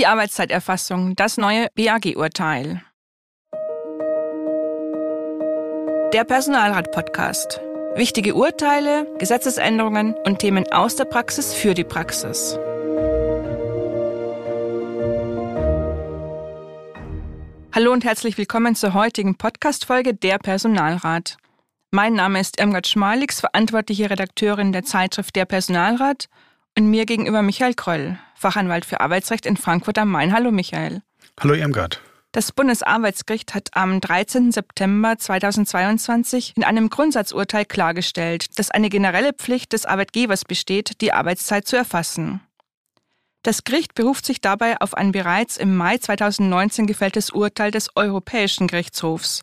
Die Arbeitszeiterfassung, das neue BAG-Urteil. Der Personalrat-Podcast. Wichtige Urteile, Gesetzesänderungen und Themen aus der Praxis für die Praxis. Hallo und herzlich willkommen zur heutigen Podcast-Folge Der Personalrat. Mein Name ist Irmgard Schmalix, verantwortliche Redakteurin der Zeitschrift Der Personalrat und mir gegenüber Michael Kröll, Fachanwalt für Arbeitsrecht in Frankfurt am Main. Hallo Michael. Hallo Irmgard. Das Bundesarbeitsgericht hat am 13. September 2022 in einem Grundsatzurteil klargestellt, dass eine generelle Pflicht des Arbeitgebers besteht, die Arbeitszeit zu erfassen. Das Gericht beruft sich dabei auf ein bereits im Mai 2019 gefälltes Urteil des Europäischen Gerichtshofs.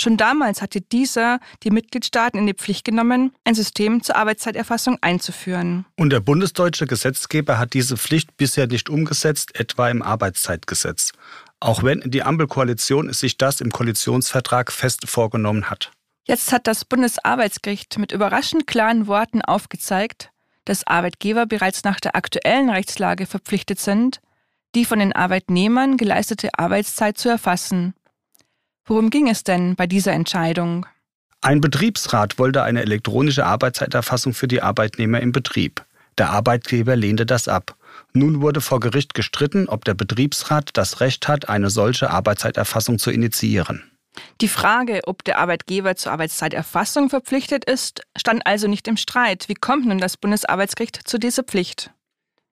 Schon damals hatte dieser die Mitgliedstaaten in die Pflicht genommen, ein System zur Arbeitszeiterfassung einzuführen. Und der bundesdeutsche Gesetzgeber hat diese Pflicht bisher nicht umgesetzt, etwa im Arbeitszeitgesetz. Auch wenn die Ampelkoalition sich das im Koalitionsvertrag fest vorgenommen hat. Jetzt hat das Bundesarbeitsgericht mit überraschend klaren Worten aufgezeigt, dass Arbeitgeber bereits nach der aktuellen Rechtslage verpflichtet sind, die von den Arbeitnehmern geleistete Arbeitszeit zu erfassen Worum ging es denn bei dieser Entscheidung? Ein Betriebsrat wollte eine elektronische Arbeitszeiterfassung für die Arbeitnehmer im Betrieb. Der Arbeitgeber lehnte das ab. Nun wurde vor Gericht gestritten, ob der Betriebsrat das Recht hat, eine solche Arbeitszeiterfassung zu initiieren. Die Frage, ob der Arbeitgeber zur Arbeitszeiterfassung verpflichtet ist, stand also nicht im Streit. Wie kommt nun das Bundesarbeitsgericht zu dieser Pflicht?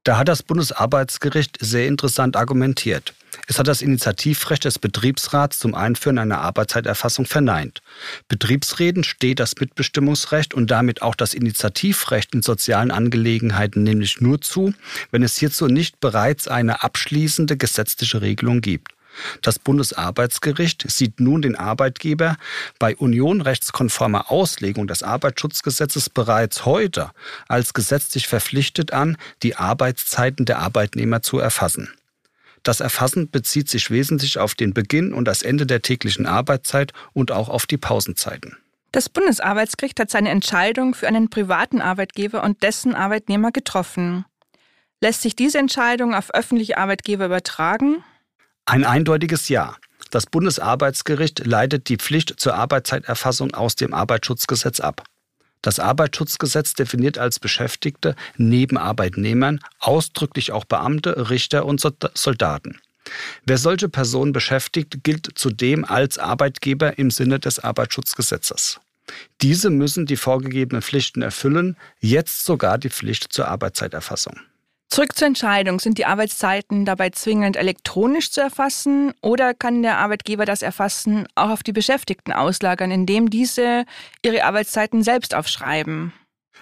Da hat das Bundesarbeitsgericht sehr interessant argumentiert. Es hat das Initiativrecht des Betriebsrats zum Einführen einer Arbeitszeiterfassung verneint. Betriebsräten steht das Mitbestimmungsrecht und damit auch das Initiativrecht in sozialen Angelegenheiten nämlich nur zu, wenn es hierzu nicht bereits eine abschließende gesetzliche Regelung gibt. Das Bundesarbeitsgericht sieht nun den Arbeitgeber bei unionrechtskonformer Auslegung des Arbeitsschutzgesetzes bereits heute als gesetzlich verpflichtet an, die Arbeitszeiten der Arbeitnehmer zu erfassen. Das Erfassen bezieht sich wesentlich auf den Beginn und das Ende der täglichen Arbeitszeit und auch auf die Pausenzeiten. Das Bundesarbeitsgericht hat seine Entscheidung für einen privaten Arbeitgeber und dessen Arbeitnehmer getroffen. Lässt sich diese Entscheidung auf öffentliche Arbeitgeber übertragen? Ein eindeutiges Ja. Das Bundesarbeitsgericht leitet die Pflicht zur Arbeitszeiterfassung aus dem Arbeitsschutzgesetz ab. Das Arbeitsschutzgesetz definiert als Beschäftigte neben Arbeitnehmern ausdrücklich auch Beamte, Richter und Soldaten. Wer solche Personen beschäftigt, gilt zudem als Arbeitgeber im Sinne des Arbeitsschutzgesetzes. Diese müssen die vorgegebenen Pflichten erfüllen, jetzt sogar die Pflicht zur Arbeitszeiterfassung. Zurück zur Entscheidung. Sind die Arbeitszeiten dabei zwingend elektronisch zu erfassen oder kann der Arbeitgeber das Erfassen auch auf die Beschäftigten auslagern, indem diese ihre Arbeitszeiten selbst aufschreiben?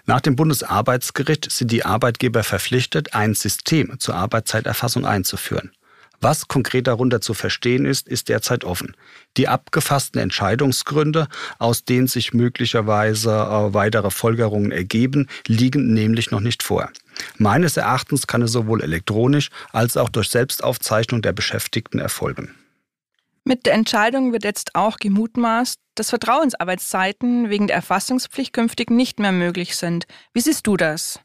Nach dem Bundesarbeitsgericht sind die Arbeitgeber verpflichtet, ein System zur Arbeitszeiterfassung einzuführen. Was konkret darunter zu verstehen ist, ist derzeit offen. Die abgefassten Entscheidungsgründe, aus denen sich möglicherweise äh, weitere Folgerungen ergeben, liegen nämlich noch nicht vor. Meines Erachtens kann es sowohl elektronisch als auch durch Selbstaufzeichnung der Beschäftigten erfolgen. Mit der Entscheidung wird jetzt auch gemutmaßt, dass Vertrauensarbeitszeiten wegen der Erfassungspflicht künftig nicht mehr möglich sind. Wie siehst du das?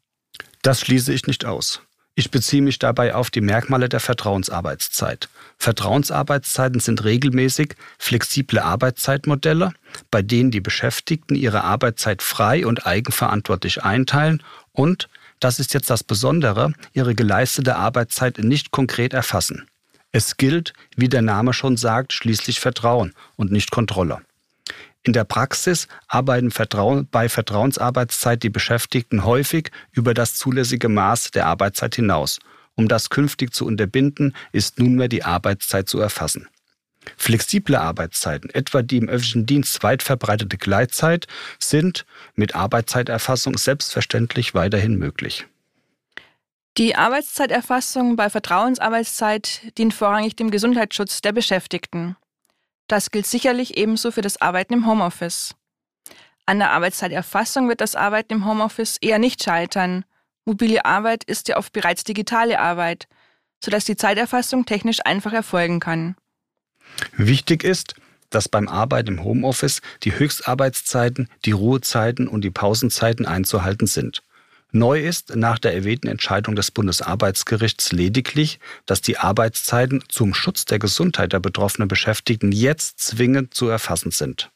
Das schließe ich nicht aus. Ich beziehe mich dabei auf die Merkmale der Vertrauensarbeitszeit. Vertrauensarbeitszeiten sind regelmäßig flexible Arbeitszeitmodelle, bei denen die Beschäftigten ihre Arbeitszeit frei und eigenverantwortlich einteilen und, das ist jetzt das Besondere, ihre geleistete Arbeitszeit nicht konkret erfassen. Es gilt, wie der Name schon sagt, schließlich Vertrauen und nicht Kontrolle. In der Praxis arbeiten Vertrauen, bei Vertrauensarbeitszeit die Beschäftigten häufig über das zulässige Maß der Arbeitszeit hinaus. Um das künftig zu unterbinden, ist nunmehr die Arbeitszeit zu erfassen. Flexible Arbeitszeiten, etwa die im öffentlichen Dienst weit verbreitete Gleitzeit, sind mit Arbeitszeiterfassung selbstverständlich weiterhin möglich. Die Arbeitszeiterfassung bei Vertrauensarbeitszeit dient vorrangig dem Gesundheitsschutz der Beschäftigten. Das gilt sicherlich ebenso für das Arbeiten im Homeoffice. An der Arbeitszeiterfassung wird das Arbeiten im Homeoffice eher nicht scheitern. Mobile Arbeit ist ja oft bereits digitale Arbeit, sodass die Zeiterfassung technisch einfach erfolgen kann. Wichtig ist, dass beim Arbeiten im Homeoffice die Höchstarbeitszeiten, die Ruhezeiten und die Pausenzeiten einzuhalten sind. Neu ist nach der erwähnten Entscheidung des Bundesarbeitsgerichts lediglich, dass die Arbeitszeiten zum Schutz der Gesundheit der betroffenen Beschäftigten jetzt zwingend zu erfassen sind.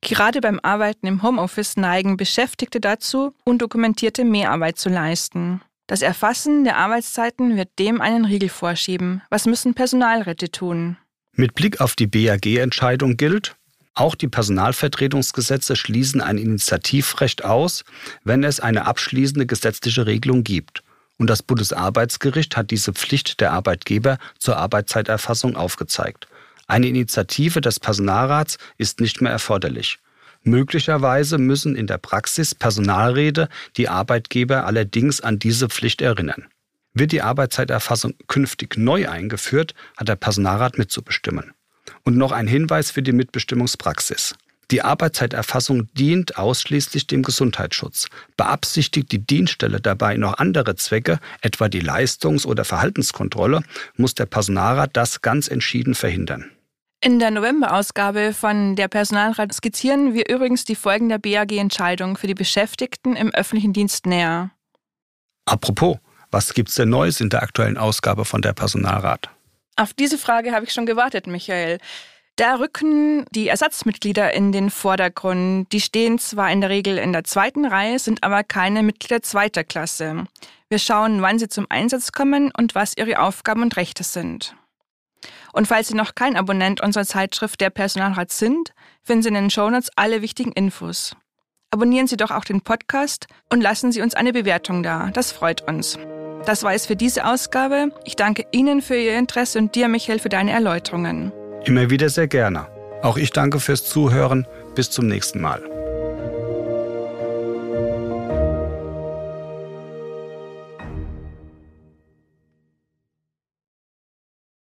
Gerade beim Arbeiten im Homeoffice neigen Beschäftigte dazu, undokumentierte Mehrarbeit zu leisten. Das Erfassen der Arbeitszeiten wird dem einen Riegel vorschieben. Was müssen Personalräte tun? Mit Blick auf die BAG-Entscheidung gilt, auch die Personalvertretungsgesetze schließen ein Initiativrecht aus, wenn es eine abschließende gesetzliche Regelung gibt. Und das Bundesarbeitsgericht hat diese Pflicht der Arbeitgeber zur Arbeitszeiterfassung aufgezeigt. Eine Initiative des Personalrats ist nicht mehr erforderlich. Möglicherweise müssen in der Praxis Personalräte die Arbeitgeber allerdings an diese Pflicht erinnern. Wird die Arbeitszeiterfassung künftig neu eingeführt, hat der Personalrat mitzubestimmen. Und noch ein Hinweis für die Mitbestimmungspraxis. Die Arbeitszeiterfassung dient ausschließlich dem Gesundheitsschutz. Beabsichtigt die Dienststelle dabei noch andere Zwecke, etwa die Leistungs- oder Verhaltenskontrolle, muss der Personalrat das ganz entschieden verhindern. In der November-Ausgabe von der Personalrat skizzieren wir übrigens die Folgen der BAG-Entscheidung für die Beschäftigten im öffentlichen Dienst näher. Apropos, was gibt's denn Neues in der aktuellen Ausgabe von der Personalrat? Auf diese Frage habe ich schon gewartet, Michael. Da rücken die Ersatzmitglieder in den Vordergrund. Die stehen zwar in der Regel in der zweiten Reihe, sind aber keine Mitglieder zweiter Klasse. Wir schauen, wann sie zum Einsatz kommen und was ihre Aufgaben und Rechte sind. Und falls Sie noch kein Abonnent unserer Zeitschrift Der Personalrat sind, finden Sie in den Shownotes alle wichtigen Infos. Abonnieren Sie doch auch den Podcast und lassen Sie uns eine Bewertung da. Das freut uns. Das war es für diese Ausgabe. Ich danke Ihnen für Ihr Interesse und dir, Michael, für deine Erläuterungen. Immer wieder sehr gerne. Auch ich danke fürs Zuhören. Bis zum nächsten Mal.